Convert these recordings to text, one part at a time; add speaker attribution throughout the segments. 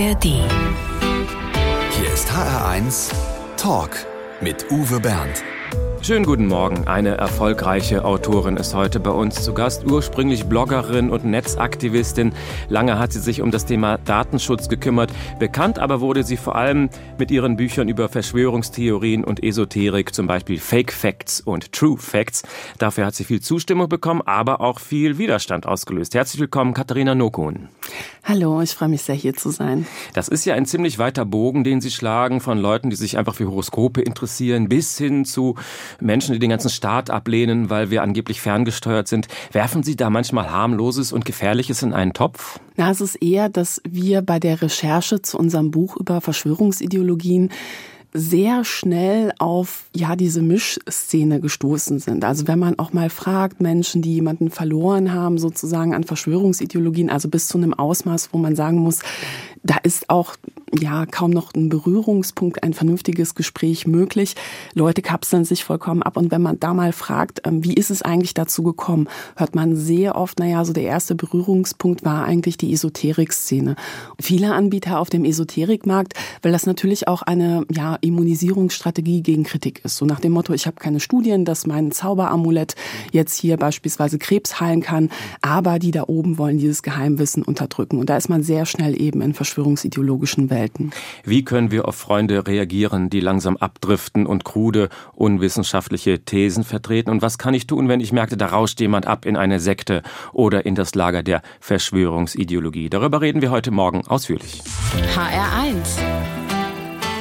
Speaker 1: ARD.
Speaker 2: Hier ist HR1 Talk mit Uwe Bernd.
Speaker 3: Schönen guten Morgen. Eine erfolgreiche Autorin ist heute bei uns zu Gast. Ursprünglich Bloggerin und Netzaktivistin. Lange hat sie sich um das Thema Datenschutz gekümmert. Bekannt aber wurde sie vor allem mit ihren Büchern über Verschwörungstheorien und Esoterik, zum Beispiel Fake Facts und True Facts. Dafür hat sie viel Zustimmung bekommen, aber auch viel Widerstand ausgelöst. Herzlich willkommen, Katharina Nokun.
Speaker 4: Hallo, ich freue mich sehr, hier zu sein.
Speaker 3: Das ist ja ein ziemlich weiter Bogen, den Sie schlagen, von Leuten, die sich einfach für Horoskope interessieren, bis hin zu Menschen, die den ganzen Staat ablehnen, weil wir angeblich ferngesteuert sind. Werfen Sie da manchmal harmloses und gefährliches in einen Topf?
Speaker 4: Na, es ist eher, dass wir bei der Recherche zu unserem Buch über Verschwörungsideologien sehr schnell auf ja diese Mischszene gestoßen sind. Also wenn man auch mal fragt Menschen, die jemanden verloren haben, sozusagen an Verschwörungsideologien, also bis zu einem Ausmaß, wo man sagen muss, da ist auch ja kaum noch ein Berührungspunkt, ein vernünftiges Gespräch möglich. Leute kapseln sich vollkommen ab und wenn man da mal fragt, ähm, wie ist es eigentlich dazu gekommen, hört man sehr oft, naja, so der erste Berührungspunkt war eigentlich die Esoterik-Szene. Viele Anbieter auf dem Esoterikmarkt, weil das natürlich auch eine ja, Immunisierungsstrategie gegen Kritik ist. So nach dem Motto, ich habe keine Studien, dass mein Zauberamulett jetzt hier beispielsweise Krebs heilen kann, aber die da oben wollen dieses Geheimwissen unterdrücken. Und da ist man sehr schnell eben in verschwörungsideologischen Welten.
Speaker 3: Wie können wir auf Freunde reagieren, die langsam abdriften und krude, unwissenschaftliche Thesen vertreten? Und was kann ich tun, wenn ich merke, da rauscht jemand ab in eine Sekte oder in das Lager der Verschwörungsideologie? Darüber reden wir heute Morgen ausführlich.
Speaker 1: HR1.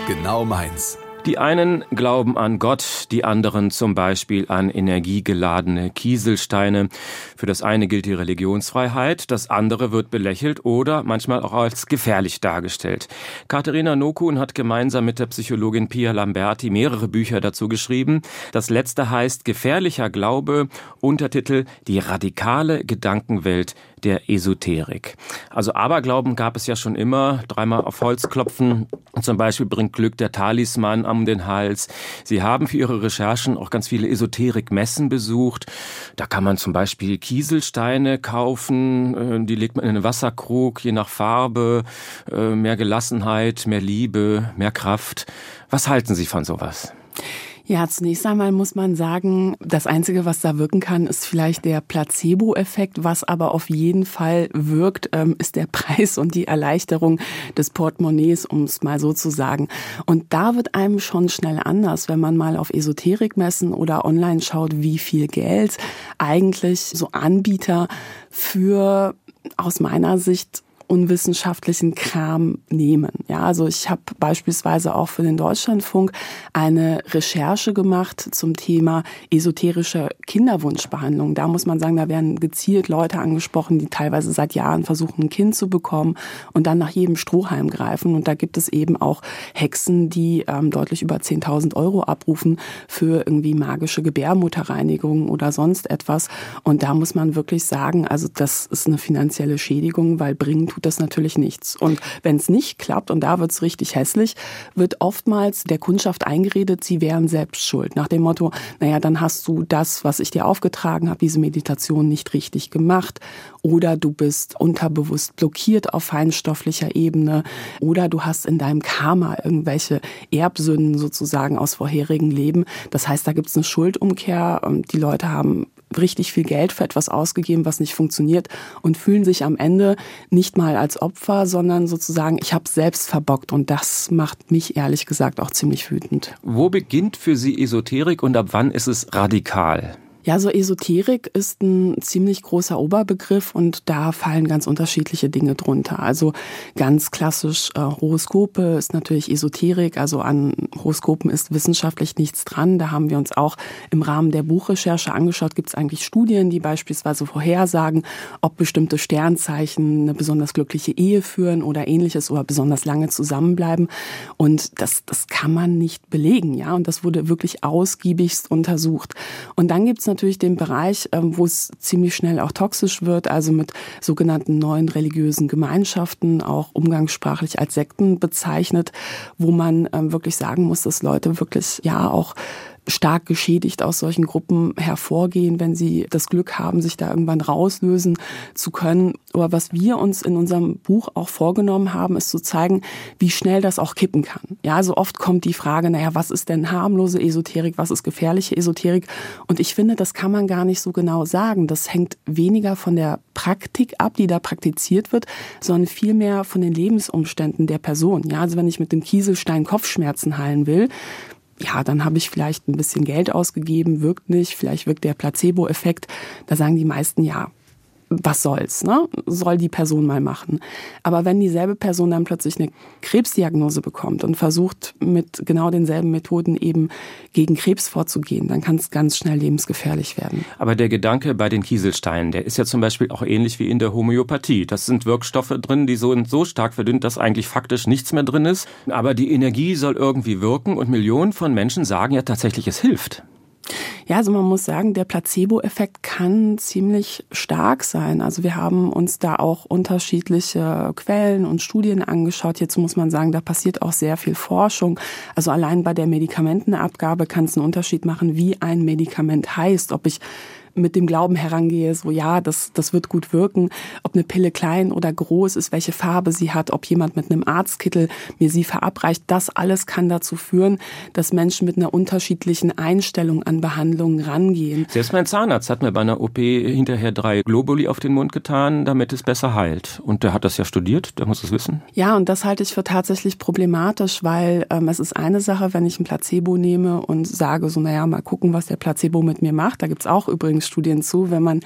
Speaker 2: Genau meins.
Speaker 3: Die einen glauben an Gott, die anderen zum Beispiel an energiegeladene Kieselsteine. Für das eine gilt die Religionsfreiheit, das andere wird belächelt oder manchmal auch als gefährlich dargestellt. Katharina Nokun hat gemeinsam mit der Psychologin Pia Lamberti mehrere Bücher dazu geschrieben. Das letzte heißt Gefährlicher Glaube, Untertitel Die radikale Gedankenwelt der Esoterik. Also Aberglauben gab es ja schon immer. Dreimal auf Holz klopfen. Zum Beispiel bringt Glück der Talisman um den Hals. Sie haben für Ihre Recherchen auch ganz viele Esoterik-Messen besucht. Da kann man zum Beispiel Kieselsteine kaufen. äh, Die legt man in einen Wasserkrug, je nach Farbe. äh, Mehr Gelassenheit, mehr Liebe, mehr Kraft. Was halten Sie von sowas?
Speaker 4: Ja, zunächst einmal muss man sagen, das Einzige, was da wirken kann, ist vielleicht der Placebo-Effekt. Was aber auf jeden Fall wirkt, ähm, ist der Preis und die Erleichterung des Portemonnaies, um es mal so zu sagen. Und da wird einem schon schnell anders, wenn man mal auf Esoterikmessen oder online schaut, wie viel Geld eigentlich so Anbieter für aus meiner Sicht unwissenschaftlichen Kram nehmen. Ja, also ich habe beispielsweise auch für den Deutschlandfunk eine Recherche gemacht zum Thema esoterische Kinderwunschbehandlung. Da muss man sagen, da werden gezielt Leute angesprochen, die teilweise seit Jahren versuchen, ein Kind zu bekommen und dann nach jedem Strohhalm greifen. Und da gibt es eben auch Hexen, die ähm, deutlich über 10.000 Euro abrufen für irgendwie magische Gebärmutterreinigung oder sonst etwas. Und da muss man wirklich sagen, also das ist eine finanzielle Schädigung, weil bringen tut das natürlich nichts. Und wenn es nicht klappt, und da wird es richtig hässlich, wird oftmals der Kundschaft eingeredet, sie wären selbst schuld. Nach dem Motto, naja, dann hast du das, was ich dir aufgetragen habe, diese Meditation nicht richtig gemacht. Oder du bist unterbewusst blockiert auf feinstofflicher Ebene. Oder du hast in deinem Karma irgendwelche Erbsünden sozusagen aus vorherigen Leben. Das heißt, da gibt es eine Schuldumkehr. Die Leute haben richtig viel Geld für etwas ausgegeben, was nicht funktioniert und fühlen sich am Ende nicht mal als Opfer, sondern sozusagen, ich habe selbst verbockt und das macht mich ehrlich gesagt auch ziemlich wütend.
Speaker 3: Wo beginnt für Sie Esoterik und ab wann ist es radikal?
Speaker 4: Ja, so Esoterik ist ein ziemlich großer Oberbegriff und da fallen ganz unterschiedliche Dinge drunter. Also ganz klassisch äh, Horoskope ist natürlich Esoterik, also an Horoskopen ist wissenschaftlich nichts dran. Da haben wir uns auch im Rahmen der Buchrecherche angeschaut, gibt es eigentlich Studien, die beispielsweise vorhersagen, ob bestimmte Sternzeichen eine besonders glückliche Ehe führen oder ähnliches oder besonders lange zusammenbleiben. Und das, das kann man nicht belegen, ja. Und das wurde wirklich ausgiebigst untersucht. Und dann gibt es natürlich den Bereich, ähm, wo es ziemlich schnell auch toxisch wird, also mit sogenannten neuen religiösen Gemeinschaften, auch umgangssprachlich als Sekten bezeichnet, wo man ähm, wirklich sagen muss, dass Leute wirklich ja auch stark geschädigt aus solchen Gruppen hervorgehen, wenn sie das Glück haben, sich da irgendwann rauslösen zu können. Aber was wir uns in unserem Buch auch vorgenommen haben, ist zu zeigen, wie schnell das auch kippen kann. Ja, so also oft kommt die Frage, naja, was ist denn harmlose Esoterik, was ist gefährliche Esoterik? Und ich finde, das kann man gar nicht so genau sagen. Das hängt weniger von der Praktik ab, die da praktiziert wird, sondern vielmehr von den Lebensumständen der Person. Ja, also wenn ich mit dem Kieselstein Kopfschmerzen heilen will, ja, dann habe ich vielleicht ein bisschen Geld ausgegeben, wirkt nicht, vielleicht wirkt der Placebo-Effekt. Da sagen die meisten, ja, was soll's, ne? Soll die Person mal machen. Aber wenn dieselbe Person dann plötzlich eine Krebsdiagnose bekommt und versucht mit genau denselben Methoden eben gegen Krebs vorzugehen, dann kann es ganz schnell lebensgefährlich werden.
Speaker 3: Aber der Gedanke bei den Kieselsteinen, der ist ja zum Beispiel auch ähnlich wie in der Homöopathie. Das sind Wirkstoffe drin, die so, so stark verdünnt, dass eigentlich faktisch nichts mehr drin ist. Aber die Energie soll irgendwie wirken und Millionen von Menschen sagen ja tatsächlich, es hilft.
Speaker 4: Ja, also man muss sagen, der Placebo-Effekt kann ziemlich stark sein. Also wir haben uns da auch unterschiedliche Quellen und Studien angeschaut. Hierzu muss man sagen, da passiert auch sehr viel Forschung. Also allein bei der Medikamentenabgabe kann es einen Unterschied machen, wie ein Medikament heißt, ob ich mit dem Glauben herangehe, so ja, das, das wird gut wirken, ob eine Pille klein oder groß ist, welche Farbe sie hat, ob jemand mit einem Arztkittel mir sie verabreicht, das alles kann dazu führen, dass Menschen mit einer unterschiedlichen Einstellung an Behandlungen rangehen.
Speaker 3: Selbst mein Zahnarzt hat mir bei einer OP hinterher drei Globuli auf den Mund getan, damit es besser heilt. Und der hat das ja studiert, der muss es wissen.
Speaker 4: Ja, und das halte ich für tatsächlich problematisch, weil ähm, es ist eine Sache, wenn ich ein Placebo nehme und sage so, naja, mal gucken, was der Placebo mit mir macht. Da gibt's auch übrigens Studien zu, wenn man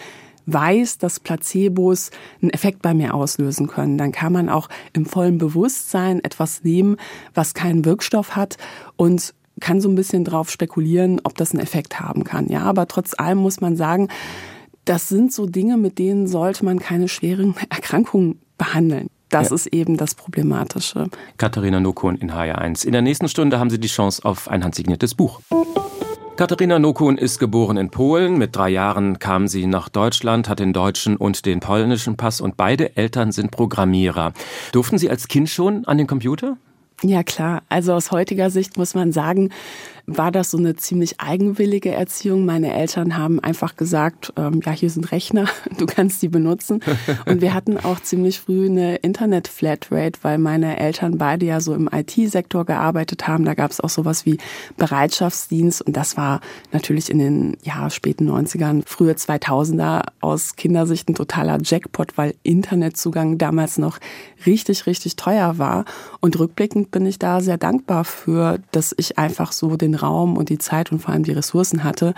Speaker 4: weiß, dass Placebos einen Effekt bei mir auslösen können, dann kann man auch im vollen Bewusstsein etwas nehmen, was keinen Wirkstoff hat und kann so ein bisschen drauf spekulieren, ob das einen Effekt haben kann. Ja, aber trotz allem muss man sagen, das sind so Dinge, mit denen sollte man keine schweren Erkrankungen behandeln. Das ja. ist eben das Problematische.
Speaker 3: Katharina Nokon in HR1. In der nächsten Stunde haben Sie die Chance auf ein handsigniertes Buch. Katharina Nokun ist geboren in Polen. Mit drei Jahren kam sie nach Deutschland, hat den deutschen und den polnischen Pass und beide Eltern sind Programmierer. Durften Sie als Kind schon an den Computer?
Speaker 4: Ja klar, also aus heutiger Sicht muss man sagen, war das so eine ziemlich eigenwillige Erziehung. Meine Eltern haben einfach gesagt, ähm, ja, hier sind Rechner, du kannst die benutzen. Und wir hatten auch ziemlich früh eine Internet-Flatrate, weil meine Eltern beide ja so im IT-Sektor gearbeitet haben. Da gab es auch sowas wie Bereitschaftsdienst und das war natürlich in den ja, späten 90ern, frühe 2000er aus Kindersicht ein totaler Jackpot, weil Internetzugang damals noch richtig, richtig teuer war. Und rückblickend bin ich da sehr dankbar für, dass ich einfach so den den Raum und die Zeit und vor allem die Ressourcen hatte,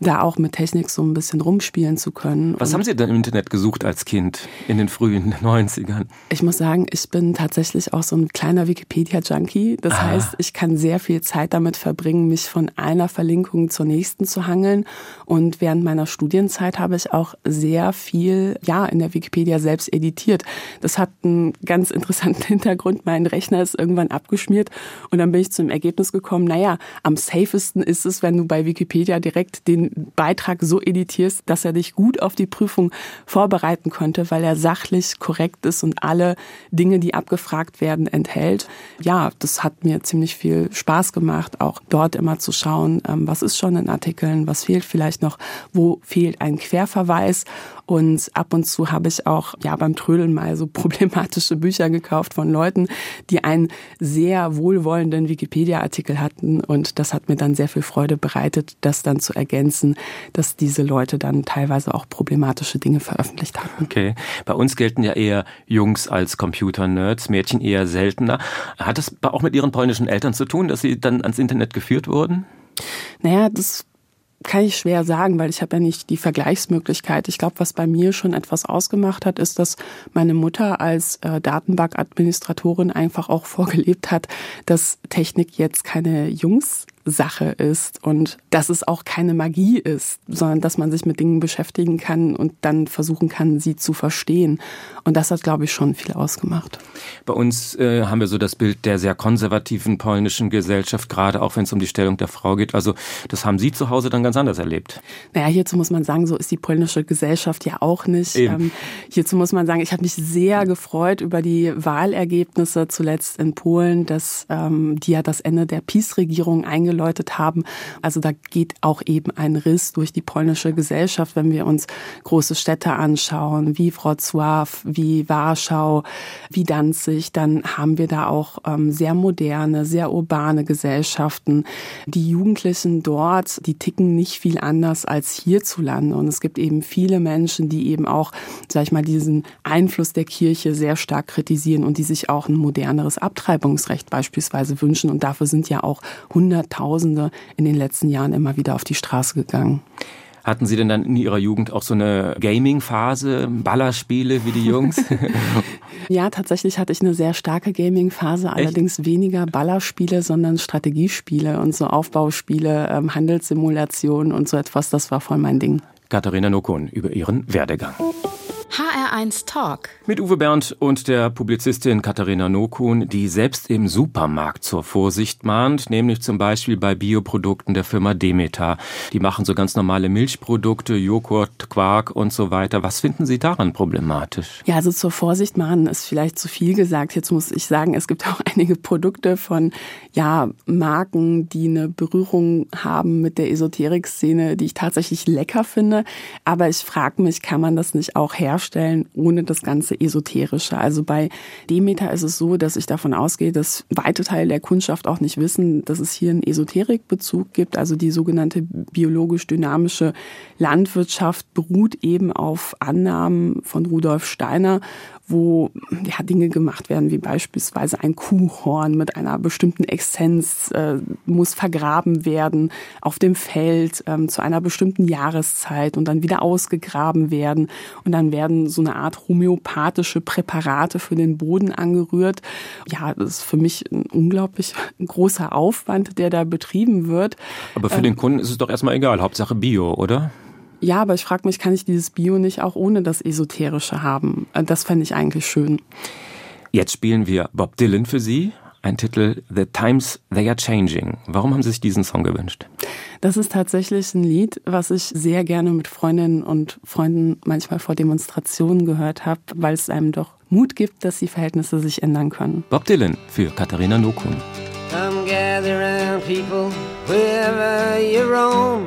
Speaker 4: da auch mit Technik so ein bisschen rumspielen zu können.
Speaker 3: Was
Speaker 4: und
Speaker 3: haben Sie denn im Internet gesucht als Kind in den frühen 90ern?
Speaker 4: Ich muss sagen, ich bin tatsächlich auch so ein kleiner Wikipedia-Junkie. Das ah. heißt, ich kann sehr viel Zeit damit verbringen, mich von einer Verlinkung zur nächsten zu hangeln. Und während meiner Studienzeit habe ich auch sehr viel, ja, in der Wikipedia selbst editiert. Das hat einen ganz interessanten Hintergrund. Mein Rechner ist irgendwann abgeschmiert und dann bin ich zum Ergebnis gekommen, naja, am safesten ist es, wenn du bei Wikipedia direkt den Beitrag so editierst, dass er dich gut auf die Prüfung vorbereiten könnte, weil er sachlich korrekt ist und alle Dinge, die abgefragt werden, enthält. Ja, das hat mir ziemlich viel Spaß gemacht, auch dort immer zu schauen, ähm, was ist schon in Artikeln, was fehlt vielleicht noch, wo fehlt ein Querverweis und ab und zu habe ich auch ja beim Trödeln mal so problematische Bücher gekauft von Leuten, die einen sehr wohlwollenden Wikipedia-Artikel hatten. Und das hat mir dann sehr viel Freude bereitet, das dann zu ergänzen, dass diese Leute dann teilweise auch problematische Dinge veröffentlicht hatten.
Speaker 3: Okay. Bei uns gelten ja eher Jungs als Computer-Nerds, Mädchen eher seltener. Hat das auch mit Ihren polnischen Eltern zu tun, dass Sie dann ans Internet geführt wurden?
Speaker 4: Naja, das kann ich schwer sagen, weil ich habe ja nicht die Vergleichsmöglichkeit. Ich glaube, was bei mir schon etwas ausgemacht hat, ist, dass meine Mutter als äh, Datenbankadministratorin einfach auch vorgelebt hat, dass Technik jetzt keine Jungs Sache ist und dass es auch keine Magie ist, sondern dass man sich mit Dingen beschäftigen kann und dann versuchen kann, sie zu verstehen. Und das hat, glaube ich, schon viel ausgemacht.
Speaker 3: Bei uns äh, haben wir so das Bild der sehr konservativen polnischen Gesellschaft, gerade auch wenn es um die Stellung der Frau geht. Also das haben Sie zu Hause dann ganz anders erlebt.
Speaker 4: Naja, hierzu muss man sagen, so ist die polnische Gesellschaft ja auch nicht. Ähm, hierzu muss man sagen, ich habe mich sehr gefreut über die Wahlergebnisse zuletzt in Polen, dass ähm, die ja das Ende der Peace-Regierung eingelöst eingeläutet haben. Also da geht auch eben ein Riss durch die polnische Gesellschaft, wenn wir uns große Städte anschauen, wie Wrocław, wie Warschau, wie Danzig, dann haben wir da auch ähm, sehr moderne, sehr urbane Gesellschaften. Die Jugendlichen dort, die ticken nicht viel anders als hierzulande. Und es gibt eben viele Menschen, die eben auch, sag ich mal, diesen Einfluss der Kirche sehr stark kritisieren und die sich auch ein moderneres Abtreibungsrecht beispielsweise wünschen. Und dafür sind ja auch Hunderttausende in den letzten Jahren immer wieder auf die Straße gegangen.
Speaker 3: Hatten Sie denn dann in Ihrer Jugend auch so eine Gaming-Phase, Ballerspiele wie die Jungs?
Speaker 4: ja, tatsächlich hatte ich eine sehr starke Gaming-Phase, allerdings weniger Ballerspiele, sondern Strategiespiele und so Aufbauspiele, ähm, Handelssimulationen und so etwas. Das war voll mein Ding.
Speaker 3: Katharina Nokun über ihren Werdegang.
Speaker 1: HR1 Talk.
Speaker 3: Mit Uwe Bernd und der Publizistin Katharina Nokun, die selbst im Supermarkt zur Vorsicht mahnt, nämlich zum Beispiel bei Bioprodukten der Firma Demeter. Die machen so ganz normale Milchprodukte, Joghurt, Quark und so weiter. Was finden Sie daran problematisch?
Speaker 4: Ja, also zur Vorsicht mahnen ist vielleicht zu viel gesagt. Jetzt muss ich sagen, es gibt auch einige Produkte von ja, Marken, die eine Berührung haben mit der Esoterik-Szene, die ich tatsächlich lecker finde. Aber ich frage mich, kann man das nicht auch herstellen? Darstellen, ohne das ganze Esoterische. Also bei Demeter ist es so, dass ich davon ausgehe, dass weite Teile der Kundschaft auch nicht wissen, dass es hier einen Esoterikbezug gibt. Also die sogenannte biologisch dynamische Landwirtschaft beruht eben auf Annahmen von Rudolf Steiner wo ja, Dinge gemacht werden, wie beispielsweise ein Kuhhorn mit einer bestimmten Essenz äh, muss vergraben werden auf dem Feld ähm, zu einer bestimmten Jahreszeit und dann wieder ausgegraben werden. Und dann werden so eine Art homöopathische Präparate für den Boden angerührt. Ja, das ist für mich ein unglaublich großer Aufwand, der da betrieben wird.
Speaker 3: Aber für ähm, den Kunden ist es doch erstmal egal, Hauptsache Bio, oder?
Speaker 4: Ja, aber ich frage mich, kann ich dieses Bio nicht auch ohne das Esoterische haben? Äh, das fände ich eigentlich schön.
Speaker 3: Jetzt spielen wir Bob Dylan für Sie. Ein Titel The Times They Are Changing. Warum haben Sie sich diesen Song gewünscht?
Speaker 4: Das ist tatsächlich ein Lied, was ich sehr gerne mit Freundinnen und Freunden manchmal vor Demonstrationen gehört habe, weil es einem doch Mut gibt, dass die Verhältnisse sich ändern können.
Speaker 3: Bob Dylan für Katharina Nokun.
Speaker 5: Come gather round people wherever you roam.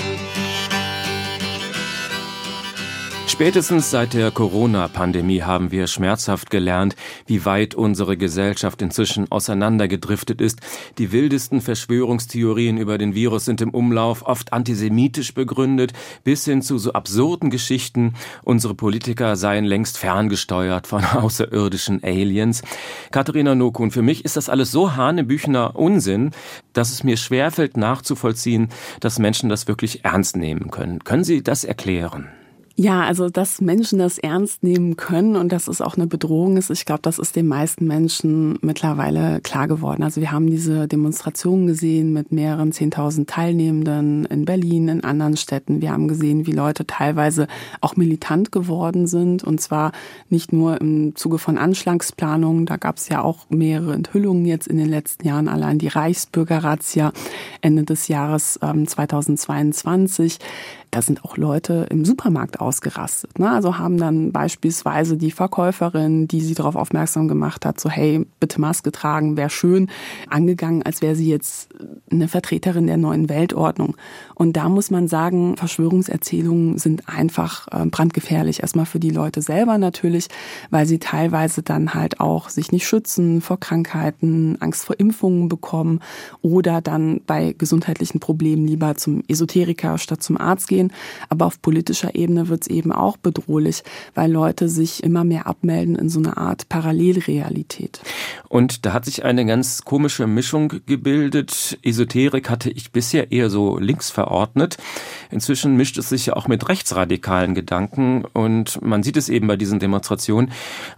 Speaker 3: Spätestens seit der Corona-Pandemie haben wir schmerzhaft gelernt, wie weit unsere Gesellschaft inzwischen auseinandergedriftet ist. Die wildesten Verschwörungstheorien über den Virus sind im Umlauf, oft antisemitisch begründet, bis hin zu so absurden Geschichten, unsere Politiker seien längst ferngesteuert von außerirdischen Aliens. Katharina Nokun, für mich ist das alles so hanebüchener Unsinn, dass es mir schwerfällt nachzuvollziehen, dass Menschen das wirklich ernst nehmen können. Können Sie das erklären?
Speaker 4: Ja, also dass Menschen das ernst nehmen können und dass es auch eine Bedrohung ist, ich glaube, das ist den meisten Menschen mittlerweile klar geworden. Also wir haben diese Demonstrationen gesehen mit mehreren Zehntausend Teilnehmenden in Berlin, in anderen Städten. Wir haben gesehen, wie Leute teilweise auch militant geworden sind und zwar nicht nur im Zuge von Anschlagsplanungen. Da gab es ja auch mehrere Enthüllungen jetzt in den letzten Jahren. Allein die Reichsbürgerrazzia Ende des Jahres ähm, 2022 da sind auch Leute im Supermarkt ausgerastet. Ne? Also haben dann beispielsweise die Verkäuferin, die sie darauf aufmerksam gemacht hat, so hey, bitte Maske tragen, wäre schön, angegangen, als wäre sie jetzt eine Vertreterin der neuen Weltordnung. Und da muss man sagen, Verschwörungserzählungen sind einfach äh, brandgefährlich. Erstmal für die Leute selber natürlich, weil sie teilweise dann halt auch sich nicht schützen vor Krankheiten, Angst vor Impfungen bekommen oder dann bei gesundheitlichen Problemen lieber zum Esoteriker statt zum Arzt gehen gehen. Aber auf politischer Ebene wird es eben auch bedrohlich, weil Leute sich immer mehr abmelden in so eine Art Parallelrealität.
Speaker 3: Und da hat sich eine ganz komische Mischung gebildet. Esoterik hatte ich bisher eher so links verordnet. Inzwischen mischt es sich ja auch mit rechtsradikalen Gedanken und man sieht es eben bei diesen Demonstrationen.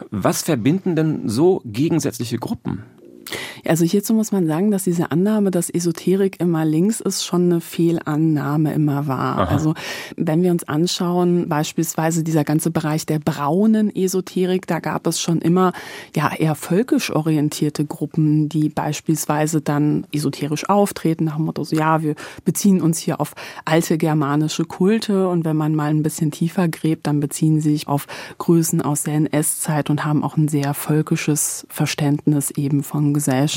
Speaker 3: Was verbinden denn so gegensätzliche Gruppen?
Speaker 4: Also hierzu muss man sagen, dass diese Annahme, dass Esoterik immer links ist, schon eine Fehlannahme immer war. Aha. Also wenn wir uns anschauen, beispielsweise dieser ganze Bereich der braunen Esoterik, da gab es schon immer ja eher völkisch orientierte Gruppen, die beispielsweise dann esoterisch auftreten, nach dem Motto, so, ja, wir beziehen uns hier auf alte germanische Kulte und wenn man mal ein bisschen tiefer gräbt, dann beziehen sie sich auf Größen aus der NS-Zeit und haben auch ein sehr völkisches Verständnis eben von Gesellschaft.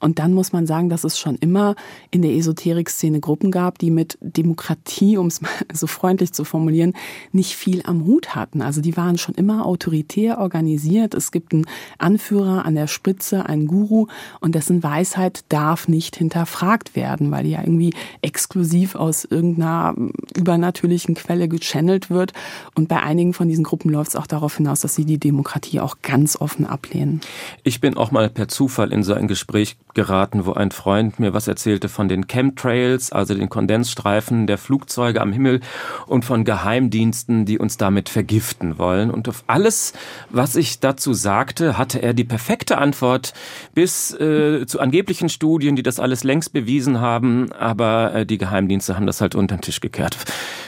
Speaker 4: Und dann muss man sagen, dass es schon immer in der Esoterik-Szene Gruppen gab, die mit Demokratie, um es mal so freundlich zu formulieren, nicht viel am Hut hatten. Also die waren schon immer autoritär organisiert. Es gibt einen Anführer an der Spitze, einen Guru und dessen Weisheit darf nicht hinterfragt werden, weil die ja irgendwie exklusiv aus irgendeiner übernatürlichen Quelle gechannelt wird. Und bei einigen von diesen Gruppen läuft es auch darauf hinaus, dass sie die Demokratie auch ganz offen ablehnen.
Speaker 3: Ich bin auch mal per Zufall in so ein Gespräch geraten, wo ein Freund mir was erzählte von den Chemtrails, also den Kondensstreifen der Flugzeuge am Himmel und von Geheimdiensten, die uns damit vergiften wollen. Und auf alles, was ich dazu sagte, hatte er die perfekte Antwort bis äh, zu angeblichen Studien, die das alles längst bewiesen haben, aber äh, die Geheimdienste haben das halt unter den Tisch gekehrt.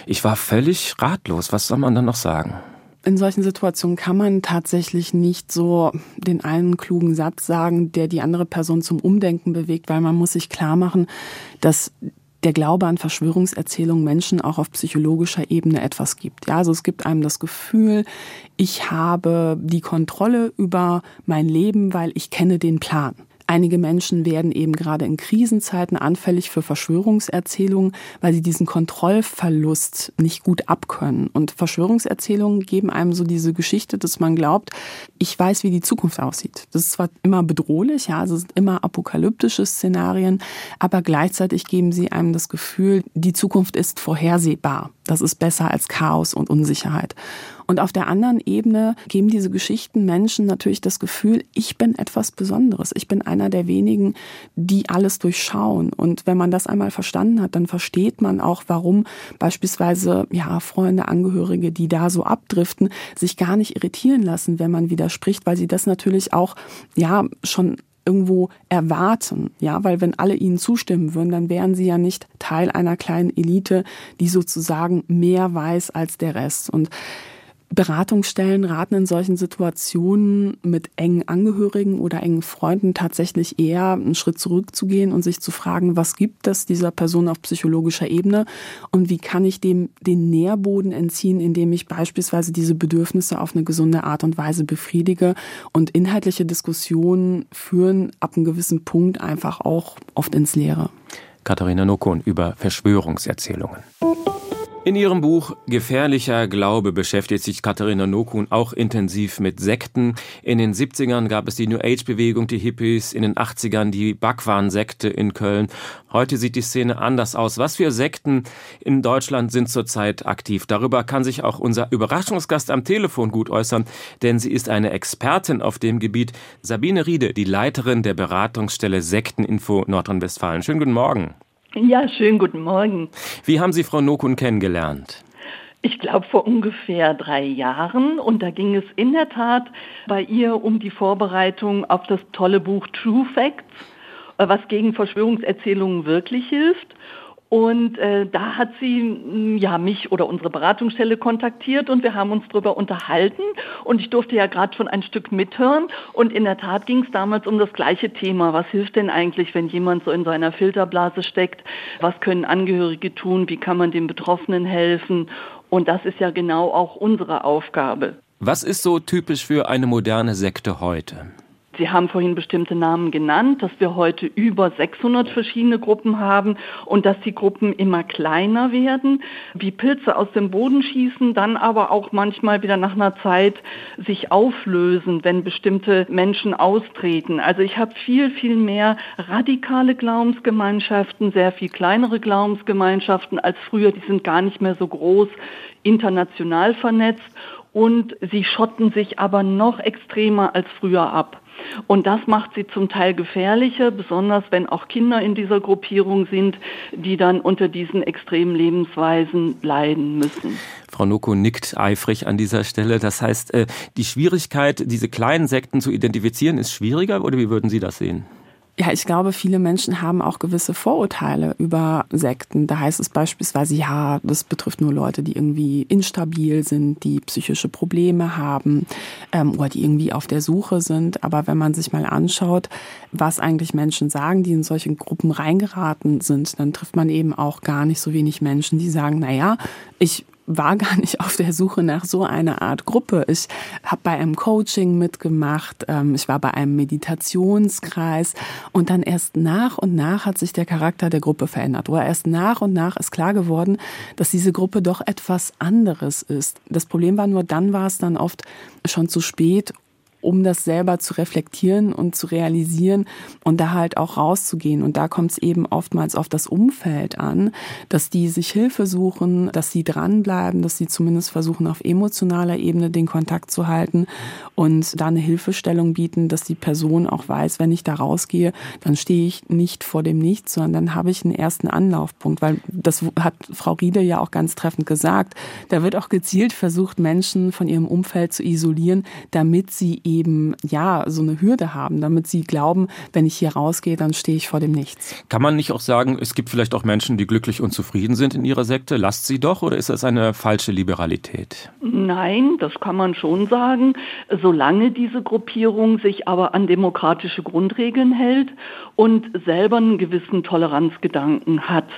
Speaker 3: Ich war völlig ratlos. Was soll man dann noch sagen?
Speaker 4: In solchen Situationen kann man tatsächlich nicht so den einen klugen Satz sagen, der die andere Person zum Umdenken bewegt, weil man muss sich klar machen, dass der Glaube an Verschwörungserzählungen Menschen auch auf psychologischer Ebene etwas gibt. Ja, also es gibt einem das Gefühl, ich habe die Kontrolle über mein Leben, weil ich kenne den Plan. Einige Menschen werden eben gerade in Krisenzeiten anfällig für Verschwörungserzählungen, weil sie diesen Kontrollverlust nicht gut abkönnen. Und Verschwörungserzählungen geben einem so diese Geschichte, dass man glaubt, ich weiß, wie die Zukunft aussieht. Das ist zwar immer bedrohlich, ja, also es sind immer apokalyptische Szenarien, aber gleichzeitig geben sie einem das Gefühl, die Zukunft ist vorhersehbar. Das ist besser als Chaos und Unsicherheit. Und auf der anderen Ebene geben diese Geschichten Menschen natürlich das Gefühl, ich bin etwas Besonderes. Ich bin einer der wenigen, die alles durchschauen. Und wenn man das einmal verstanden hat, dann versteht man auch, warum beispielsweise, ja, Freunde, Angehörige, die da so abdriften, sich gar nicht irritieren lassen, wenn man widerspricht, weil sie das natürlich auch, ja, schon irgendwo erwarten, ja, weil wenn alle ihnen zustimmen würden, dann wären sie ja nicht Teil einer kleinen Elite, die sozusagen mehr weiß als der Rest. Und Beratungsstellen raten in solchen Situationen mit engen Angehörigen oder engen Freunden tatsächlich eher einen Schritt zurückzugehen und sich zu fragen, was gibt es dieser Person auf psychologischer Ebene und wie kann ich dem den Nährboden entziehen, indem ich beispielsweise diese Bedürfnisse auf eine gesunde Art und Weise befriedige und inhaltliche Diskussionen führen ab einem gewissen Punkt einfach auch oft ins Leere.
Speaker 3: Katharina Nokon über Verschwörungserzählungen. In ihrem Buch Gefährlicher Glaube beschäftigt sich Katharina Nokun auch intensiv mit Sekten. In den 70ern gab es die New Age Bewegung, die Hippies, in den 80ern die Bhagwan-Sekte in Köln. Heute sieht die Szene anders aus. Was für Sekten in Deutschland sind zurzeit aktiv? Darüber kann sich auch unser Überraschungsgast am Telefon gut äußern, denn sie ist eine Expertin auf dem Gebiet. Sabine Riede, die Leiterin der Beratungsstelle Sekteninfo Nordrhein-Westfalen. Schönen guten Morgen.
Speaker 6: Ja, schönen guten Morgen.
Speaker 3: Wie haben Sie Frau Nokun kennengelernt?
Speaker 6: Ich glaube vor ungefähr drei Jahren und da ging es in der Tat bei ihr um die Vorbereitung auf das tolle Buch True Facts, äh, was gegen Verschwörungserzählungen wirklich hilft. Und äh, da hat sie hm, ja mich oder unsere Beratungsstelle kontaktiert und wir haben uns darüber unterhalten. Und ich durfte ja gerade schon ein Stück mithören. Und in der Tat ging es damals um das gleiche Thema. Was hilft denn eigentlich, wenn jemand so in so einer Filterblase steckt? Was können Angehörige tun? Wie kann man den Betroffenen helfen? Und das ist ja genau auch unsere Aufgabe.
Speaker 3: Was ist so typisch für eine moderne Sekte heute?
Speaker 6: Sie haben vorhin bestimmte Namen genannt, dass wir heute über 600 verschiedene Gruppen haben und dass die Gruppen immer kleiner werden, wie Pilze aus dem Boden schießen, dann aber auch manchmal wieder nach einer Zeit sich auflösen, wenn bestimmte Menschen austreten. Also ich habe viel, viel mehr radikale Glaubensgemeinschaften, sehr viel kleinere Glaubensgemeinschaften als früher. Die sind gar nicht mehr so groß international vernetzt und sie schotten sich aber noch extremer als früher ab. Und das macht sie zum Teil gefährlicher, besonders wenn auch Kinder in dieser Gruppierung sind, die dann unter diesen extremen Lebensweisen leiden müssen.
Speaker 3: Frau Noko nickt eifrig an dieser Stelle. Das heißt, äh, die Schwierigkeit, diese kleinen Sekten zu identifizieren, ist schwieriger oder wie würden Sie das sehen?
Speaker 4: Ja, ich glaube, viele Menschen haben auch gewisse Vorurteile über Sekten. Da heißt es beispielsweise, ja, das betrifft nur Leute, die irgendwie instabil sind, die psychische Probleme haben ähm, oder die irgendwie auf der Suche sind. Aber wenn man sich mal anschaut, was eigentlich Menschen sagen, die in solche Gruppen reingeraten sind, dann trifft man eben auch gar nicht so wenig Menschen, die sagen, na ja, ich war gar nicht auf der Suche nach so einer Art Gruppe. Ich habe bei einem Coaching mitgemacht, ähm, ich war bei einem Meditationskreis und dann erst nach und nach hat sich der Charakter der Gruppe verändert. Oder erst nach und nach ist klar geworden, dass diese Gruppe doch etwas anderes ist. Das Problem war nur, dann war es dann oft schon zu spät um das selber zu reflektieren und zu realisieren und da halt auch rauszugehen. Und da kommt es eben oftmals auf das Umfeld an, dass die sich Hilfe suchen, dass sie dranbleiben, dass sie zumindest versuchen, auf emotionaler Ebene den Kontakt zu halten und da eine Hilfestellung bieten, dass die Person auch weiß, wenn ich da rausgehe, dann stehe ich nicht vor dem Nichts, sondern dann habe ich einen ersten Anlaufpunkt, weil das hat Frau Riede ja auch ganz treffend gesagt. Da wird auch gezielt versucht, Menschen von ihrem Umfeld zu isolieren, damit sie eben eben ja so eine Hürde haben, damit sie glauben, wenn ich hier rausgehe, dann stehe ich vor dem Nichts.
Speaker 3: Kann man nicht auch sagen, es gibt vielleicht auch Menschen, die glücklich und zufrieden sind in ihrer Sekte? Lasst sie doch oder ist das eine falsche Liberalität?
Speaker 6: Nein, das kann man schon sagen, solange diese Gruppierung sich aber an demokratische Grundregeln hält und selber einen gewissen Toleranzgedanken hat.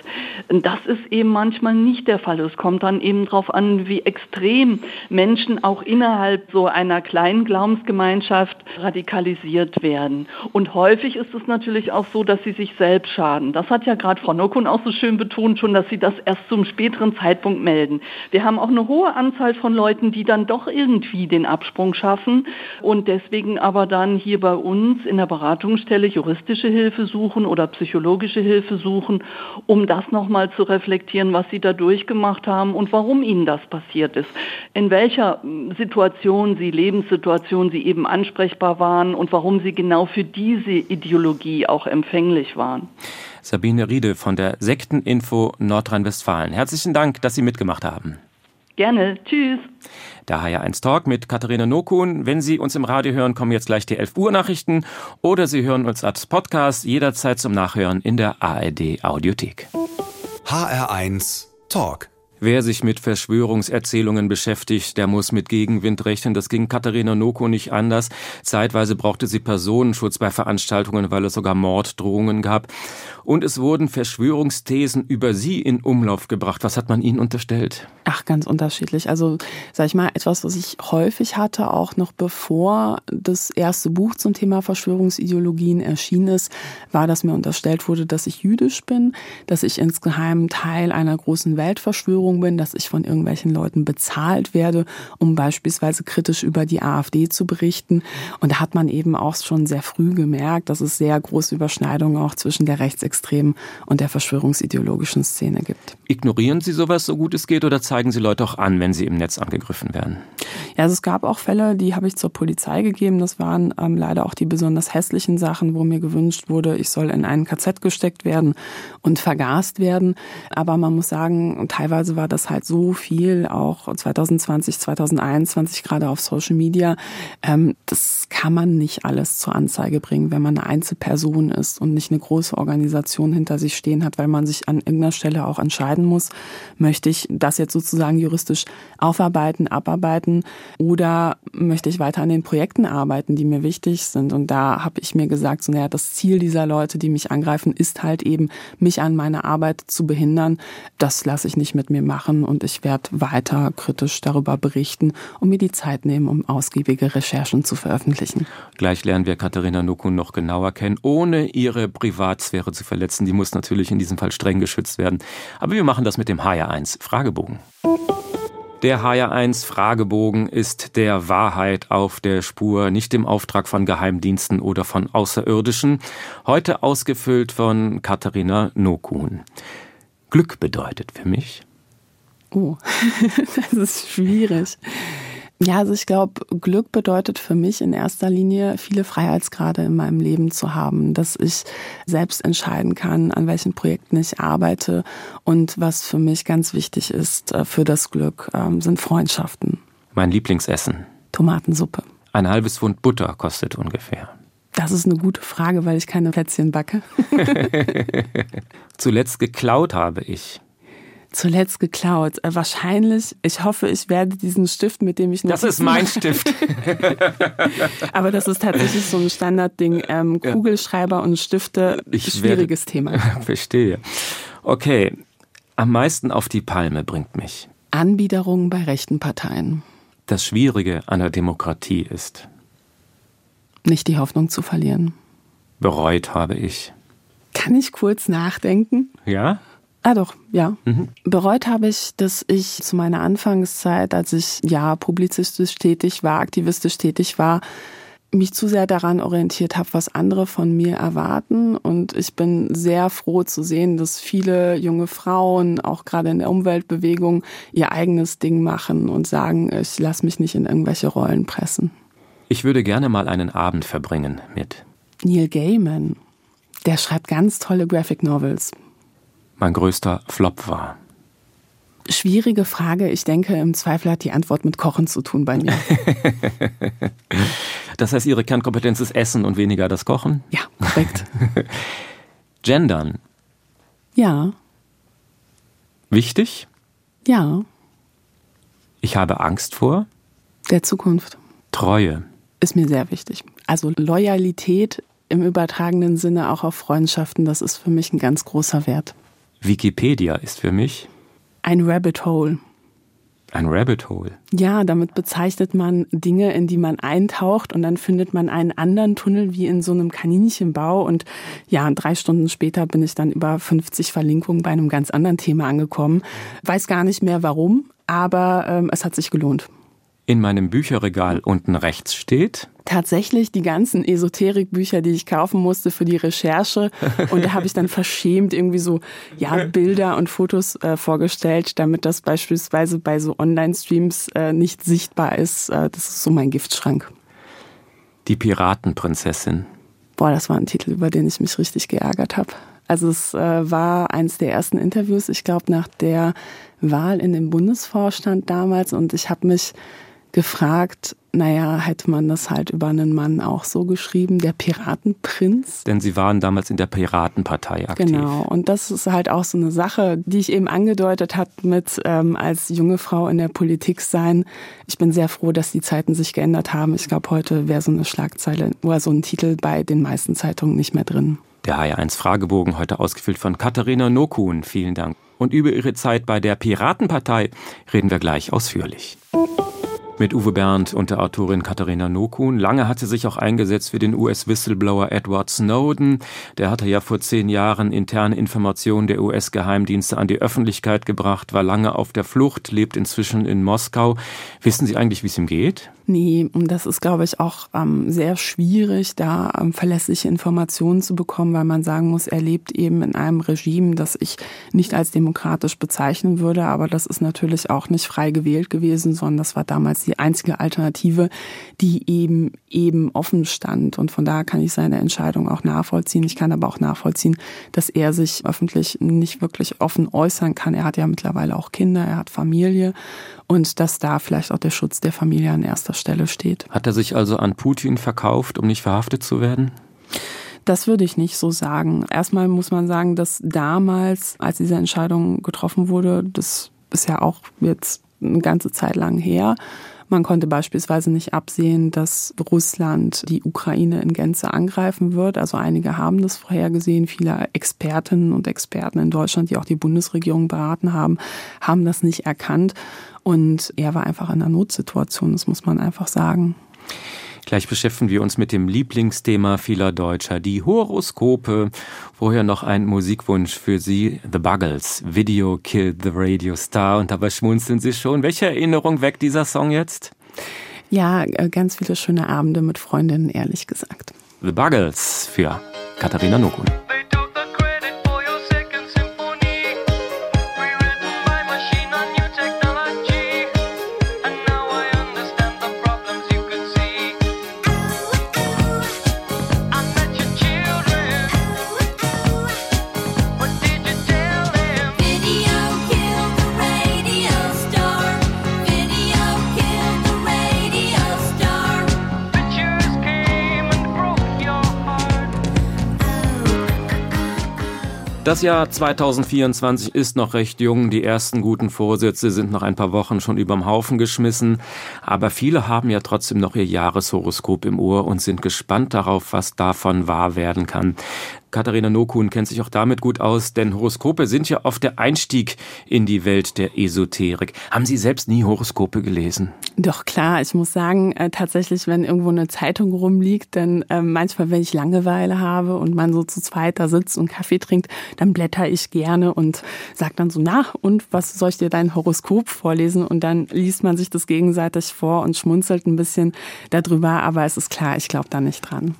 Speaker 6: Das ist eben manchmal nicht der Fall. Es kommt dann eben darauf an, wie extrem Menschen auch innerhalb so einer kleinen Glaubensgemeinschaft Gemeinschaft radikalisiert werden. Und häufig ist es natürlich auch so, dass sie sich selbst schaden. Das hat ja gerade Frau Nokun auch so schön betont schon, dass sie das erst zum späteren Zeitpunkt melden. Wir haben auch eine hohe Anzahl von Leuten, die dann doch irgendwie den Absprung schaffen und deswegen aber dann hier bei uns in der Beratungsstelle juristische Hilfe suchen oder psychologische Hilfe suchen, um das nochmal zu reflektieren, was sie da durchgemacht haben und warum ihnen das passiert ist. In welcher Situation sie, Lebenssituation sie eben ansprechbar waren und warum sie genau für diese Ideologie auch empfänglich waren.
Speaker 3: Sabine Riede von der Sekteninfo Nordrhein-Westfalen. Herzlichen Dank, dass Sie mitgemacht haben.
Speaker 6: Gerne. Tschüss.
Speaker 3: Der HR1 Talk mit Katharina Nokun. Wenn Sie uns im Radio hören, kommen jetzt gleich die 11 Uhr Nachrichten oder Sie hören uns als Podcast jederzeit zum Nachhören in der ARD Audiothek.
Speaker 2: HR1 Talk.
Speaker 3: Wer sich mit Verschwörungserzählungen beschäftigt, der muss mit Gegenwind rechnen. Das ging Katharina Noko nicht anders. Zeitweise brauchte sie Personenschutz bei Veranstaltungen, weil es sogar Morddrohungen gab. Und es wurden Verschwörungsthesen über sie in Umlauf gebracht. Was hat man ihnen unterstellt?
Speaker 4: Ach, ganz unterschiedlich. Also, sag ich mal, etwas, was ich häufig hatte, auch noch bevor das erste Buch zum Thema Verschwörungsideologien erschienen ist, war, dass mir unterstellt wurde, dass ich jüdisch bin, dass ich insgeheim Teil einer großen Weltverschwörung Regierung bin, dass ich von irgendwelchen Leuten bezahlt werde, um beispielsweise kritisch über die AfD zu berichten. Und da hat man eben auch schon sehr früh gemerkt, dass es sehr große Überschneidungen auch zwischen der rechtsextremen und der verschwörungsideologischen Szene gibt.
Speaker 3: Ignorieren Sie sowas so gut es geht oder zeigen Sie Leute auch an, wenn sie im Netz angegriffen werden?
Speaker 4: Ja, also es gab auch Fälle, die habe ich zur Polizei gegeben. Das waren ähm, leider auch die besonders hässlichen Sachen, wo mir gewünscht wurde, ich soll in einen KZ gesteckt werden und vergast werden. Aber man muss sagen, teilweise war das halt so viel, auch 2020, 2021 gerade auf Social Media. Ähm, das kann man nicht alles zur Anzeige bringen, wenn man eine Einzelperson ist und nicht eine große Organisation hinter sich stehen hat, weil man sich an irgendeiner Stelle auch entscheiden muss, möchte ich das jetzt sozusagen juristisch aufarbeiten, abarbeiten oder möchte ich weiter an den Projekten arbeiten, die mir wichtig sind. Und da habe ich mir gesagt, so naja, das Ziel dieser Leute, die mich angreifen, ist halt eben, mich an meiner Arbeit zu behindern. Das lasse ich nicht mit mir machen und ich werde weiter kritisch darüber berichten und mir die Zeit nehmen, um ausgiebige Recherchen zu veröffentlichen.
Speaker 3: Gleich lernen wir Katharina Nukun noch genauer kennen, ohne ihre Privatsphäre zu verletzen. Die muss natürlich in diesem Fall streng geschützt werden. Aber wir machen das mit dem HR1 Fragebogen. Der HR1 Fragebogen ist der Wahrheit auf der Spur, nicht im Auftrag von Geheimdiensten oder von Außerirdischen. Heute ausgefüllt von Katharina Nokun. Glück bedeutet für mich
Speaker 4: Oh, das ist schwierig. Ja, also ich glaube, Glück bedeutet für mich in erster Linie viele Freiheitsgrade in meinem Leben zu haben, dass ich selbst entscheiden kann, an welchen Projekten ich arbeite und was für mich ganz wichtig ist äh, für das Glück, ähm, sind Freundschaften.
Speaker 3: Mein Lieblingsessen.
Speaker 4: Tomatensuppe.
Speaker 3: Ein halbes Pfund Butter kostet ungefähr.
Speaker 4: Das ist eine gute Frage, weil ich keine Plätzchen backe.
Speaker 3: Zuletzt geklaut habe ich
Speaker 4: zuletzt geklaut? Äh, wahrscheinlich, ich hoffe, ich werde diesen Stift, mit dem ich
Speaker 3: Das ist mein Stift.
Speaker 4: Aber das ist tatsächlich so ein Standardding. Ähm, Kugelschreiber und Stifte, ich schwieriges werde, Thema.
Speaker 3: Verstehe. Okay. Am meisten auf die Palme bringt mich.
Speaker 4: Anbiederungen bei rechten Parteien.
Speaker 3: Das Schwierige an der Demokratie ist.
Speaker 4: Nicht die Hoffnung zu verlieren.
Speaker 3: Bereut habe ich.
Speaker 4: Kann ich kurz nachdenken?
Speaker 3: Ja?
Speaker 4: Ah doch, ja. Mhm. Bereut habe ich, dass ich zu meiner Anfangszeit, als ich ja publizistisch tätig war, aktivistisch tätig war, mich zu sehr daran orientiert habe, was andere von mir erwarten. Und ich bin sehr froh zu sehen, dass viele junge Frauen, auch gerade in der Umweltbewegung, ihr eigenes Ding machen und sagen, ich lasse mich nicht in irgendwelche Rollen pressen.
Speaker 3: Ich würde gerne mal einen Abend verbringen mit
Speaker 4: Neil Gaiman. Der schreibt ganz tolle Graphic Novels
Speaker 3: mein größter Flop war?
Speaker 4: Schwierige Frage. Ich denke, im Zweifel hat die Antwort mit Kochen zu tun bei mir.
Speaker 3: das heißt, Ihre Kernkompetenz ist Essen und weniger das Kochen?
Speaker 4: Ja, korrekt.
Speaker 3: Gendern?
Speaker 4: Ja.
Speaker 3: Wichtig?
Speaker 4: Ja.
Speaker 3: Ich habe Angst vor?
Speaker 4: Der Zukunft.
Speaker 3: Treue?
Speaker 4: Ist mir sehr wichtig. Also Loyalität im übertragenen Sinne auch auf Freundschaften, das ist für mich ein ganz großer Wert.
Speaker 3: Wikipedia ist für mich
Speaker 4: ein Rabbit Hole.
Speaker 3: Ein Rabbit Hole.
Speaker 4: Ja, damit bezeichnet man Dinge, in die man eintaucht und dann findet man einen anderen Tunnel wie in so einem Kaninchenbau. Und ja, drei Stunden später bin ich dann über 50 Verlinkungen bei einem ganz anderen Thema angekommen. Weiß gar nicht mehr warum, aber ähm, es hat sich gelohnt
Speaker 3: in meinem Bücherregal unten rechts steht?
Speaker 4: Tatsächlich die ganzen Esoterikbücher, die ich kaufen musste für die Recherche. Und da habe ich dann verschämt irgendwie so ja, Bilder und Fotos äh, vorgestellt, damit das beispielsweise bei so Online-Streams äh, nicht sichtbar ist. Äh, das ist so mein Giftschrank.
Speaker 3: Die Piratenprinzessin.
Speaker 4: Boah, das war ein Titel, über den ich mich richtig geärgert habe. Also es äh, war eins der ersten Interviews, ich glaube nach der Wahl in den Bundesvorstand damals und ich habe mich gefragt, naja, hätte man das halt über einen Mann auch so geschrieben, der Piratenprinz.
Speaker 3: Denn Sie waren damals in der Piratenpartei aktiv.
Speaker 4: Genau, und das ist halt auch so eine Sache, die ich eben angedeutet habe mit ähm, als junge Frau in der Politik sein. Ich bin sehr froh, dass die Zeiten sich geändert haben. Ich glaube, heute wäre so eine Schlagzeile oder so ein Titel bei den meisten Zeitungen nicht mehr drin.
Speaker 3: Der HR1 Fragebogen heute ausgefüllt von Katharina Nokun. Vielen Dank. Und über ihre Zeit bei der Piratenpartei reden wir gleich ausführlich mit Uwe Berndt und der Autorin Katharina Nokun. Lange hat sie sich auch eingesetzt für den US-Whistleblower Edward Snowden. Der hatte ja vor zehn Jahren interne Informationen der US-Geheimdienste an die Öffentlichkeit gebracht, war lange auf der Flucht, lebt inzwischen in Moskau. Wissen Sie eigentlich, wie es ihm geht?
Speaker 4: Nee, und das ist, glaube ich, auch ähm, sehr schwierig, da ähm, verlässliche Informationen zu bekommen, weil man sagen muss, er lebt eben in einem Regime, das ich nicht als demokratisch bezeichnen würde, aber das ist natürlich auch nicht frei gewählt gewesen, sondern das war damals die einzige Alternative, die eben eben offen stand. Und von daher kann ich seine Entscheidung auch nachvollziehen. Ich kann aber auch nachvollziehen, dass er sich öffentlich nicht wirklich offen äußern kann. Er hat ja mittlerweile auch Kinder, er hat Familie und dass da vielleicht auch der Schutz der Familie an erster Stelle steht.
Speaker 3: Hat er sich also an Putin verkauft, um nicht verhaftet zu werden?
Speaker 4: Das würde ich nicht so sagen. Erstmal muss man sagen, dass damals, als diese Entscheidung getroffen wurde, das ist ja auch jetzt eine ganze Zeit lang her, man konnte beispielsweise nicht absehen, dass Russland die Ukraine in Gänze angreifen wird. Also einige haben das vorhergesehen. Viele Expertinnen und Experten in Deutschland, die auch die Bundesregierung beraten haben, haben das nicht erkannt. Und er war einfach in einer Notsituation, das muss man einfach sagen.
Speaker 3: Gleich beschäftigen wir uns mit dem Lieblingsthema vieler Deutscher, die Horoskope. Vorher noch ein Musikwunsch für Sie, The Buggles, Video Killed the Radio Star. Und dabei schmunzeln Sie schon. Welche Erinnerung weckt dieser Song jetzt?
Speaker 4: Ja, äh, ganz viele schöne Abende mit Freundinnen, ehrlich gesagt.
Speaker 3: The Buggles für Katharina Nokun. Das Jahr 2024 ist noch recht jung. Die ersten guten Vorsätze sind nach ein paar Wochen schon überm Haufen geschmissen. Aber viele haben ja trotzdem noch ihr Jahreshoroskop im Ohr und sind gespannt darauf, was davon wahr werden kann. Katharina Nokun kennt sich auch damit gut aus, denn Horoskope sind ja oft der Einstieg in die Welt der Esoterik. Haben Sie selbst nie Horoskope gelesen?
Speaker 4: Doch klar, ich muss sagen, äh, tatsächlich, wenn irgendwo eine Zeitung rumliegt, dann äh, manchmal, wenn ich Langeweile habe und man so zu zweit da sitzt und Kaffee trinkt, dann blätter ich gerne und sag dann so, na, und was soll ich dir dein Horoskop vorlesen? Und dann liest man sich das gegenseitig vor und schmunzelt ein bisschen darüber, aber es ist klar, ich glaube da nicht dran.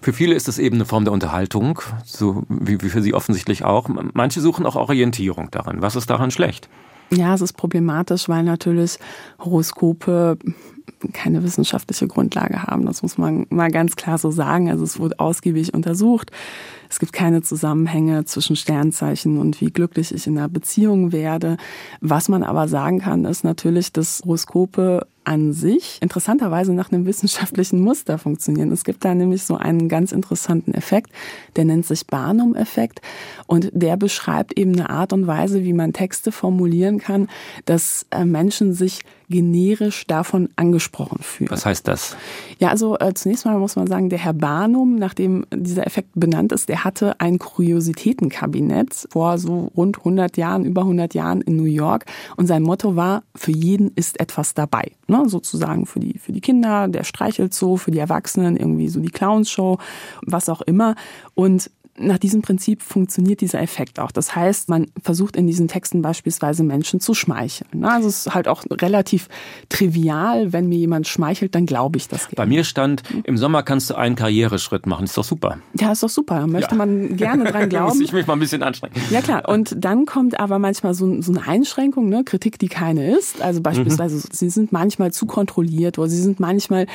Speaker 3: Für viele ist es eben eine Form der Unterhaltung so wie, wie für Sie offensichtlich auch. Manche suchen auch Orientierung darin. Was ist daran schlecht?
Speaker 4: Ja, es ist problematisch, weil natürlich Horoskope keine wissenschaftliche Grundlage haben. Das muss man mal ganz klar so sagen. Also es wurde ausgiebig untersucht. Es gibt keine Zusammenhänge zwischen Sternzeichen und wie glücklich ich in einer Beziehung werde. Was man aber sagen kann, ist natürlich, dass Horoskope an sich interessanterweise nach einem wissenschaftlichen Muster funktionieren. Es gibt da nämlich so einen ganz interessanten Effekt, der nennt sich Barnum-Effekt und der beschreibt eben eine Art und Weise, wie man Texte formulieren kann, dass äh, Menschen sich generisch davon angesprochen fühlen.
Speaker 3: Was heißt das?
Speaker 4: Ja, also äh, zunächst mal muss man sagen, der Herr Barnum, nachdem dieser Effekt benannt ist, der hatte ein Kuriositätenkabinett vor so rund 100 Jahren, über 100 Jahren in New York und sein Motto war, für jeden ist etwas dabei. Ne? Sozusagen für die, für die Kinder, der Streichelzoo, für die Erwachsenen irgendwie so die Clownshow, was auch immer. Und nach diesem Prinzip funktioniert dieser Effekt auch. Das heißt, man versucht in diesen Texten beispielsweise Menschen zu schmeicheln. Also es ist halt auch relativ trivial, wenn mir jemand schmeichelt, dann glaube ich das.
Speaker 3: Bei mir stand, im Sommer kannst du einen Karriereschritt machen. Ist doch super.
Speaker 4: Ja, ist doch super. Möchte ja. man gerne dran glauben.
Speaker 3: Muss ich mich mal ein bisschen anstrengen.
Speaker 4: Ja klar. Und dann kommt aber manchmal so, so eine Einschränkung, ne? Kritik, die keine ist. Also beispielsweise, mhm. sie sind manchmal zu kontrolliert oder sie sind manchmal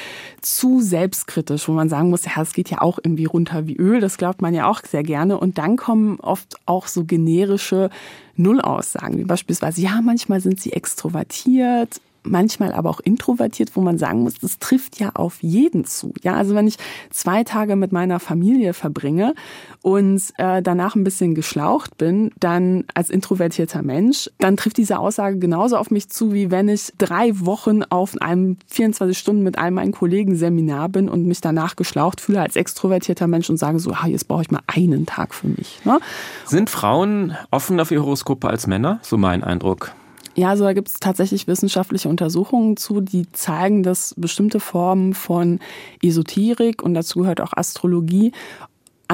Speaker 4: zu selbstkritisch, wo man sagen muss, ja, es geht ja auch irgendwie runter wie Öl. Das glaubt man ja auch sehr gerne. Und dann kommen oft auch so generische Nullaussagen, wie beispielsweise, ja, manchmal sind sie extrovertiert, manchmal aber auch introvertiert, wo man sagen muss, das trifft ja auf jeden zu. Ja, also wenn ich zwei Tage mit meiner Familie verbringe und äh, danach ein bisschen geschlaucht bin, dann als introvertierter Mensch, dann trifft diese Aussage genauso auf mich zu, wie wenn ich drei Wochen auf einem 24 Stunden mit einem meinen Kollegen Seminar bin und mich danach geschlaucht fühle als extrovertierter Mensch und sage so, ah, jetzt brauche ich mal einen Tag für mich. Ne?
Speaker 3: Sind Frauen offener für Horoskope als Männer? So mein Eindruck.
Speaker 4: Ja, also da gibt es tatsächlich wissenschaftliche Untersuchungen zu, die zeigen, dass bestimmte Formen von Esoterik und dazu gehört auch Astrologie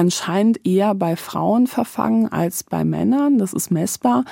Speaker 4: anscheinend eher bei Frauen verfangen als bei Männern. Das ist messbar.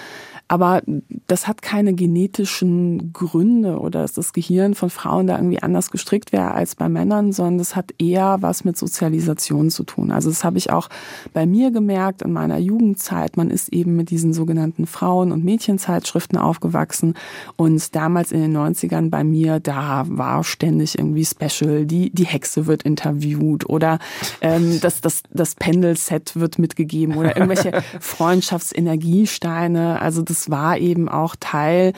Speaker 4: Aber das hat keine genetischen Gründe oder dass das Gehirn von Frauen da irgendwie anders gestrickt wäre als bei Männern, sondern das hat eher was mit Sozialisation zu tun. Also das habe ich auch bei mir gemerkt in meiner Jugendzeit. Man ist eben mit diesen sogenannten Frauen- und Mädchenzeitschriften aufgewachsen. Und damals in den 90ern bei mir, da war ständig irgendwie Special, die, die Hexe wird interviewt oder ähm, das, das, das Pendelset wird mitgegeben oder irgendwelche Freundschaftsenergiesteine. Also das war eben auch Teil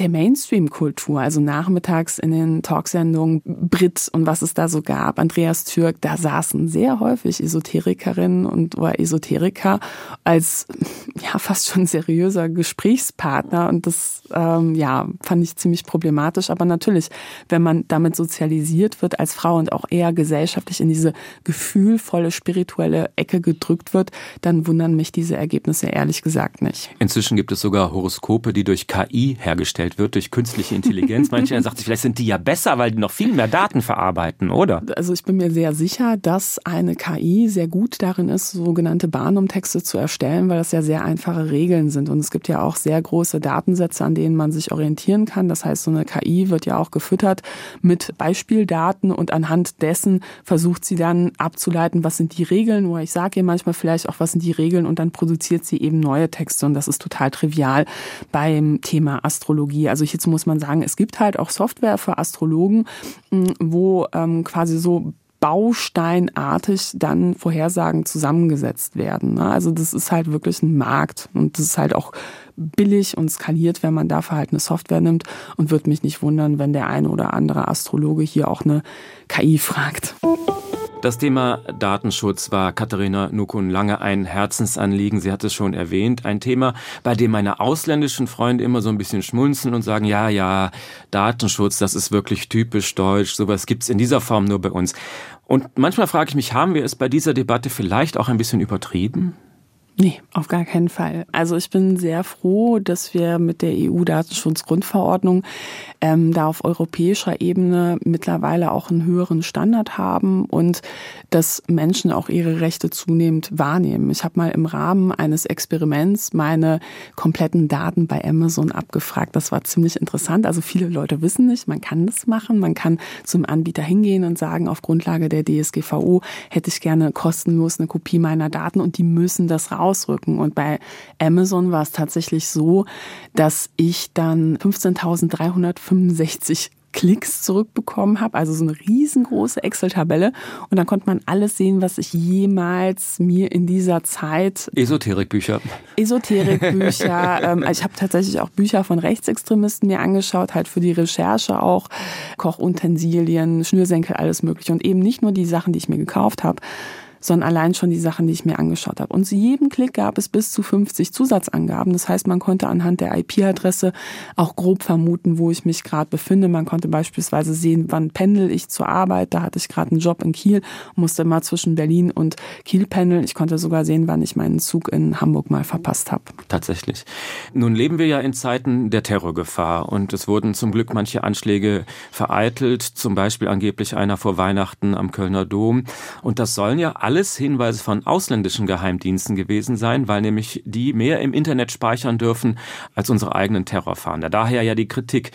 Speaker 4: der Mainstream-Kultur, also nachmittags in den Talksendungen Brit und was es da so gab, Andreas Türk, da saßen sehr häufig Esoterikerinnen und oder Esoteriker als ja fast schon seriöser Gesprächspartner und das ähm, ja fand ich ziemlich problematisch. Aber natürlich, wenn man damit sozialisiert wird als Frau und auch eher gesellschaftlich in diese gefühlvolle spirituelle Ecke gedrückt wird, dann wundern mich diese Ergebnisse ehrlich gesagt nicht.
Speaker 3: Inzwischen gibt es sogar Horoskope, die durch KI hergestellt hergestellt wird durch künstliche Intelligenz. Manche sagt sich, vielleicht sind die ja besser, weil die noch viel mehr Daten verarbeiten, oder?
Speaker 4: Also ich bin mir sehr sicher, dass eine KI sehr gut darin ist, sogenannte Barnum-Texte zu erstellen, weil das ja sehr einfache Regeln sind. Und es gibt ja auch sehr große Datensätze, an denen man sich orientieren kann. Das heißt, so eine KI wird ja auch gefüttert mit Beispieldaten und anhand dessen versucht sie dann abzuleiten, was sind die Regeln, oder ich sage ihr manchmal vielleicht auch, was sind die Regeln und dann produziert sie eben neue Texte und das ist total trivial beim Thema Astrologie. Astrologie. Also jetzt muss man sagen, es gibt halt auch Software für Astrologen, wo ähm, quasi so bausteinartig dann Vorhersagen zusammengesetzt werden. Ne? Also das ist halt wirklich ein Markt und das ist halt auch billig und skaliert, wenn man dafür halt eine Software nimmt und würde mich nicht wundern, wenn der eine oder andere Astrologe hier auch eine KI fragt.
Speaker 3: Das Thema Datenschutz war Katharina Nukun lange ein Herzensanliegen. Sie hat es schon erwähnt. Ein Thema, bei dem meine ausländischen Freunde immer so ein bisschen schmunzeln und sagen, ja, ja, Datenschutz, das ist wirklich typisch deutsch. Sowas gibt's in dieser Form nur bei uns. Und manchmal frage ich mich, haben wir es bei dieser Debatte vielleicht auch ein bisschen übertrieben?
Speaker 4: Nee, auf gar keinen Fall. Also ich bin sehr froh, dass wir mit der EU-Datenschutzgrundverordnung ähm, da auf europäischer Ebene mittlerweile auch einen höheren Standard haben und dass Menschen auch ihre Rechte zunehmend wahrnehmen. Ich habe mal im Rahmen eines Experiments meine kompletten Daten bei Amazon abgefragt. Das war ziemlich interessant. Also viele Leute wissen nicht, man kann das machen. Man kann zum Anbieter hingehen und sagen, auf Grundlage der DSGVO hätte ich gerne kostenlos eine Kopie meiner Daten und die müssen das raus ausrücken. Und bei Amazon war es tatsächlich so, dass ich dann 15.365 Klicks zurückbekommen habe, also so eine riesengroße Excel-Tabelle. Und dann konnte man alles sehen, was ich jemals mir in dieser Zeit.
Speaker 3: Esoterikbücher.
Speaker 4: Esoterikbücher. ähm, also ich habe tatsächlich auch Bücher von Rechtsextremisten mir angeschaut, halt für die Recherche auch. Kochutensilien, Schnürsenkel, alles Mögliche. Und eben nicht nur die Sachen, die ich mir gekauft habe, sondern allein schon die Sachen, die ich mir angeschaut habe. Und zu jedem Klick gab es bis zu 50 Zusatzangaben. Das heißt, man konnte anhand der IP-Adresse auch grob vermuten, wo ich mich gerade befinde. Man konnte beispielsweise sehen, wann pendel ich zur Arbeit. Da hatte ich gerade einen Job in Kiel, musste mal zwischen Berlin und Kiel pendeln. Ich konnte sogar sehen, wann ich meinen Zug in Hamburg mal verpasst habe.
Speaker 3: Tatsächlich. Nun leben wir ja in Zeiten der Terrorgefahr und es wurden zum Glück manche Anschläge vereitelt, zum Beispiel angeblich einer vor Weihnachten am Kölner Dom. Und das sollen ja alles Hinweise von ausländischen Geheimdiensten gewesen sein, weil nämlich die mehr im Internet speichern dürfen als unsere eigenen Terrorfahnder. Daher ja die Kritik.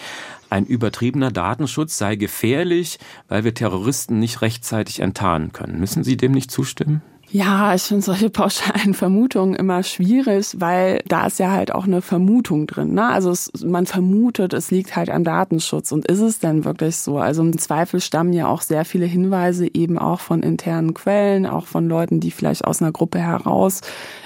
Speaker 3: Ein übertriebener Datenschutz sei gefährlich, weil wir Terroristen nicht rechtzeitig enttarnen können. Müssen Sie dem nicht zustimmen?
Speaker 4: Ja, ich finde solche pauschalen Vermutungen immer schwierig, weil da ist ja halt auch eine Vermutung drin. Ne? Also es, man vermutet, es liegt halt am Datenschutz. Und ist es denn wirklich so? Also im Zweifel stammen ja auch sehr viele Hinweise eben auch von internen Quellen, auch von Leuten, die vielleicht aus einer Gruppe heraus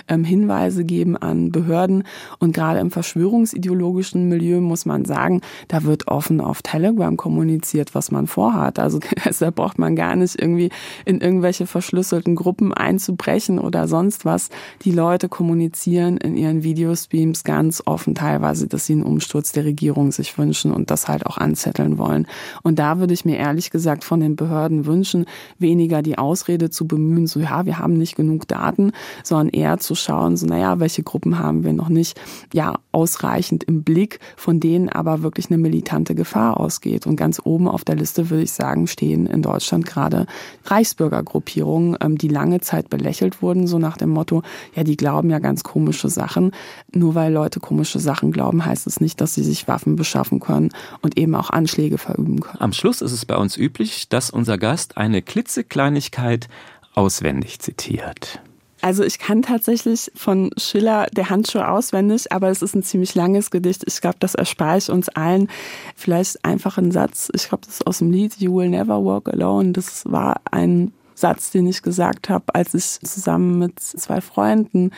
Speaker 4: ähm, Hinweise geben an Behörden. Und gerade im verschwörungsideologischen Milieu muss man sagen, da wird offen auf Telegram kommuniziert, was man vorhat. Also deshalb braucht man gar nicht irgendwie in irgendwelche verschlüsselten Gruppen einzubrechen oder sonst was. Die Leute kommunizieren in ihren Videostreams ganz offen teilweise, dass sie einen Umsturz der Regierung sich wünschen und das halt auch anzetteln wollen. Und da würde ich mir ehrlich gesagt von den Behörden wünschen, weniger die Ausrede zu bemühen, so ja, wir haben nicht genug Daten, sondern eher zu schauen, so naja, welche Gruppen haben wir noch nicht ja ausreichend im Blick, von denen aber wirklich eine militante Gefahr ausgeht. Und ganz oben auf der Liste würde ich sagen, stehen in Deutschland gerade Reichsbürgergruppierungen, ähm, die lange Zeit belächelt wurden, so nach dem Motto, ja, die glauben ja ganz komische Sachen. Nur weil Leute komische Sachen glauben, heißt es nicht, dass sie sich Waffen beschaffen können und eben auch Anschläge verüben können.
Speaker 3: Am Schluss ist es bei uns üblich, dass unser Gast eine klitzekleinigkeit auswendig zitiert.
Speaker 4: Also ich kann tatsächlich von Schiller der Handschuh auswendig, aber es ist ein ziemlich langes Gedicht. Ich glaube, das erspare ich uns allen. Vielleicht einfach ein Satz. Ich glaube, das ist aus dem Lied You Will Never Walk Alone. Das war ein Satz, den ich gesagt habe, als ich zusammen mit zwei Freunden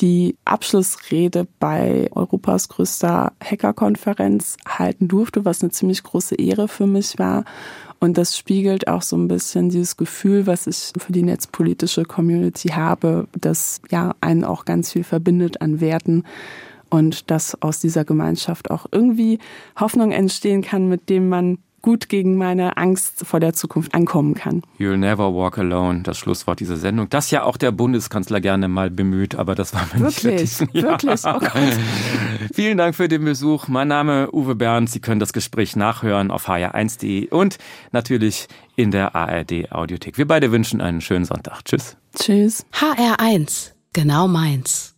Speaker 4: die Abschlussrede bei Europas größter Hackerkonferenz halten durfte, was eine ziemlich große Ehre für mich war. Und das spiegelt auch so ein bisschen dieses Gefühl, was ich für die netzpolitische Community habe, dass ja einen auch ganz viel verbindet an Werten und dass aus dieser Gemeinschaft auch irgendwie Hoffnung entstehen kann, mit dem man gut gegen meine Angst vor der Zukunft ankommen kann.
Speaker 3: You'll never walk alone, das Schlusswort dieser Sendung. Das ja auch der Bundeskanzler gerne mal bemüht, aber das war mir
Speaker 4: wirklich,
Speaker 3: nicht
Speaker 4: wirklich. Wirklich, oh Gott.
Speaker 3: Vielen Dank für den Besuch. Mein Name Uwe Bernd. Sie können das Gespräch nachhören auf hr1.de und natürlich in der ARD Audiothek. Wir beide wünschen einen schönen Sonntag. Tschüss.
Speaker 4: Tschüss.
Speaker 1: HR1, genau meins.